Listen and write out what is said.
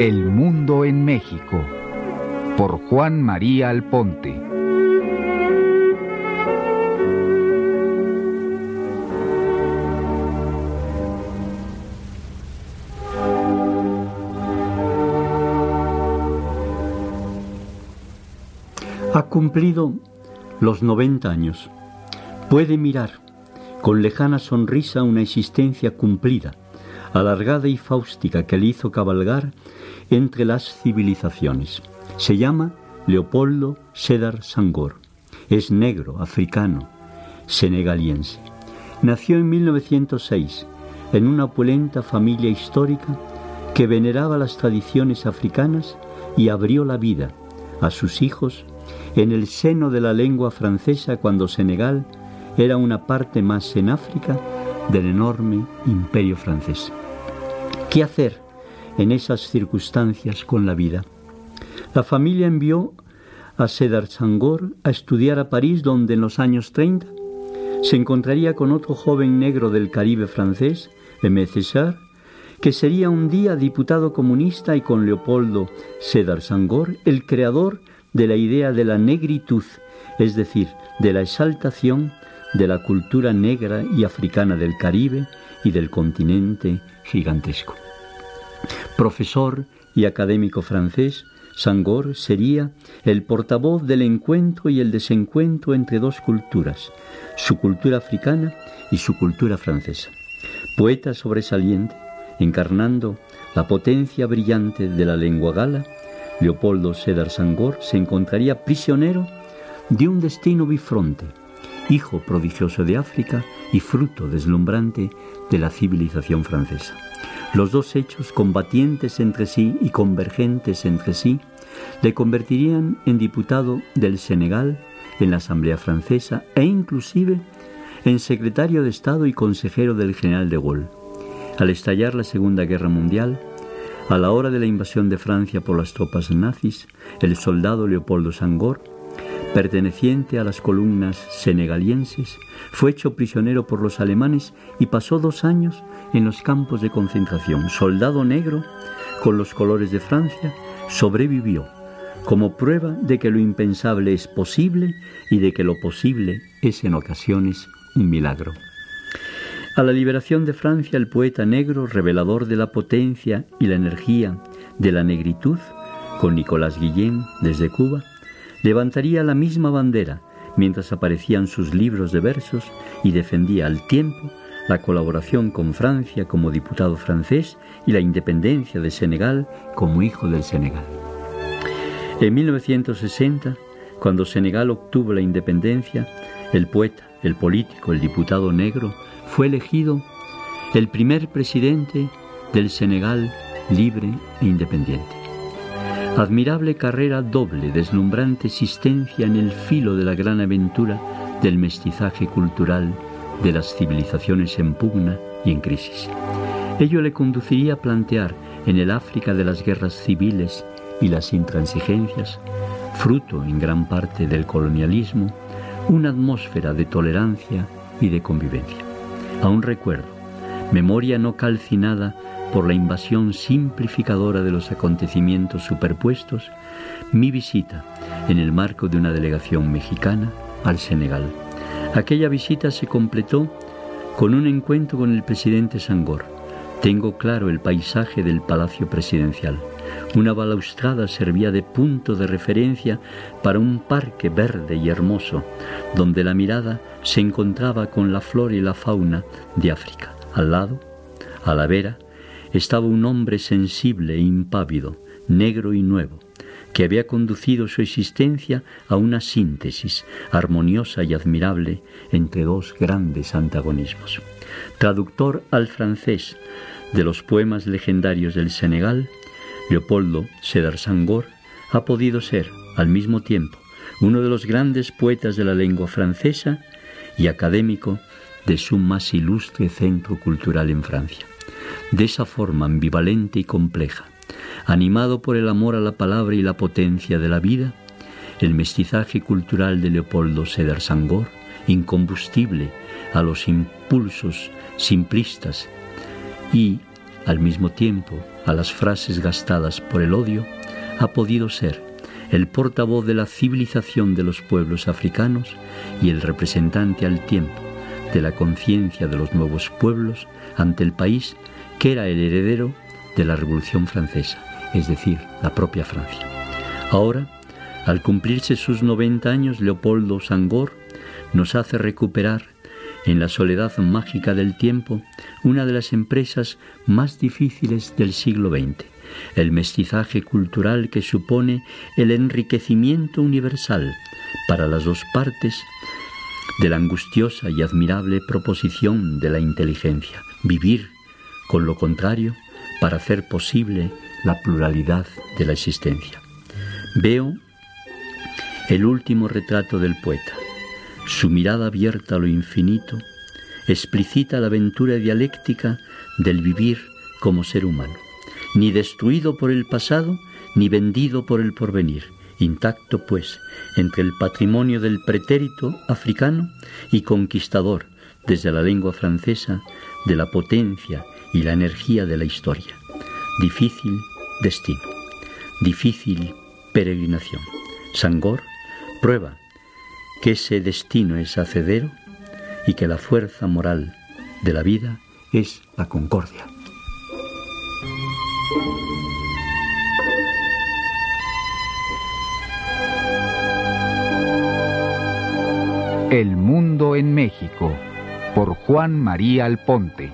El Mundo en México por Juan María Alponte. Ha cumplido los 90 años. Puede mirar con lejana sonrisa una existencia cumplida, alargada y fáustica que le hizo cabalgar entre las civilizaciones. Se llama Leopoldo Sedar Sangor. Es negro, africano, senegaliense. Nació en 1906 en una opulenta familia histórica que veneraba las tradiciones africanas y abrió la vida a sus hijos en el seno de la lengua francesa cuando Senegal era una parte más en África del enorme imperio francés. ¿Qué hacer en esas circunstancias con la vida? La familia envió a Sedar Sangor a estudiar a París, donde en los años 30 se encontraría con otro joven negro del Caribe francés, Aimé César, que sería un día diputado comunista y con Leopoldo Sedar Sangor, el creador de la idea de la negritud, es decir, de la exaltación de la cultura negra y africana del Caribe y del continente gigantesco. Profesor y académico francés, Sangor sería el portavoz del encuentro y el desencuentro entre dos culturas, su cultura africana y su cultura francesa. Poeta sobresaliente, encarnando la potencia brillante de la lengua gala, Leopoldo Sedar Sangor se encontraría prisionero de un destino bifronte, hijo prodigioso de África y fruto deslumbrante de la civilización francesa. Los dos hechos, combatientes entre sí y convergentes entre sí, le convertirían en diputado del Senegal en la Asamblea Francesa e inclusive en secretario de Estado y consejero del general de Gaulle. Al estallar la Segunda Guerra Mundial, a la hora de la invasión de Francia por las tropas nazis, el soldado Leopoldo Sangor perteneciente a las columnas senegalienses, fue hecho prisionero por los alemanes y pasó dos años en los campos de concentración. Soldado negro, con los colores de Francia, sobrevivió como prueba de que lo impensable es posible y de que lo posible es en ocasiones un milagro. A la liberación de Francia, el poeta negro, revelador de la potencia y la energía de la negritud, con Nicolás Guillén desde Cuba, levantaría la misma bandera mientras aparecían sus libros de versos y defendía al tiempo la colaboración con Francia como diputado francés y la independencia de Senegal como hijo del Senegal. En 1960, cuando Senegal obtuvo la independencia, el poeta, el político, el diputado negro, fue elegido el primer presidente del Senegal libre e independiente. Admirable carrera doble, deslumbrante existencia en el filo de la gran aventura del mestizaje cultural de las civilizaciones en pugna y en crisis. Ello le conduciría a plantear en el África de las guerras civiles y las intransigencias, fruto en gran parte del colonialismo, una atmósfera de tolerancia y de convivencia. Aún recuerdo, memoria no calcinada por la invasión simplificadora de los acontecimientos superpuestos, mi visita en el marco de una delegación mexicana al Senegal. Aquella visita se completó con un encuentro con el presidente Sangor. Tengo claro el paisaje del Palacio Presidencial. Una balaustrada servía de punto de referencia para un parque verde y hermoso, donde la mirada se encontraba con la flora y la fauna de África. Al lado, a la vera, estaba un hombre sensible e impávido, negro y nuevo, que había conducido su existencia a una síntesis armoniosa y admirable entre dos grandes antagonismos. Traductor al francés de los poemas legendarios del Senegal, Leopoldo Sedar Sangor ha podido ser, al mismo tiempo, uno de los grandes poetas de la lengua francesa y académico de su más ilustre centro cultural en Francia. De esa forma ambivalente y compleja, animado por el amor a la palabra y la potencia de la vida, el mestizaje cultural de Leopoldo Sedar Sangor, incombustible a los impulsos simplistas y al mismo tiempo a las frases gastadas por el odio, ha podido ser el portavoz de la civilización de los pueblos africanos y el representante al tiempo de la conciencia de los nuevos pueblos ante el país que era el heredero de la Revolución Francesa, es decir, la propia Francia. Ahora, al cumplirse sus 90 años, Leopoldo Sangor nos hace recuperar en la soledad mágica del tiempo una de las empresas más difíciles del siglo XX, el mestizaje cultural que supone el enriquecimiento universal para las dos partes de la angustiosa y admirable proposición de la inteligencia, vivir con lo contrario para hacer posible la pluralidad de la existencia. Veo el último retrato del poeta. Su mirada abierta a lo infinito explicita la aventura dialéctica del vivir como ser humano, ni destruido por el pasado, ni vendido por el porvenir, intacto pues entre el patrimonio del pretérito africano y conquistador desde la lengua francesa de la potencia y la energía de la historia. Difícil destino, difícil peregrinación. Sangor prueba que ese destino es hacedero y que la fuerza moral de la vida es la concordia. El mundo en México por Juan María Alponte.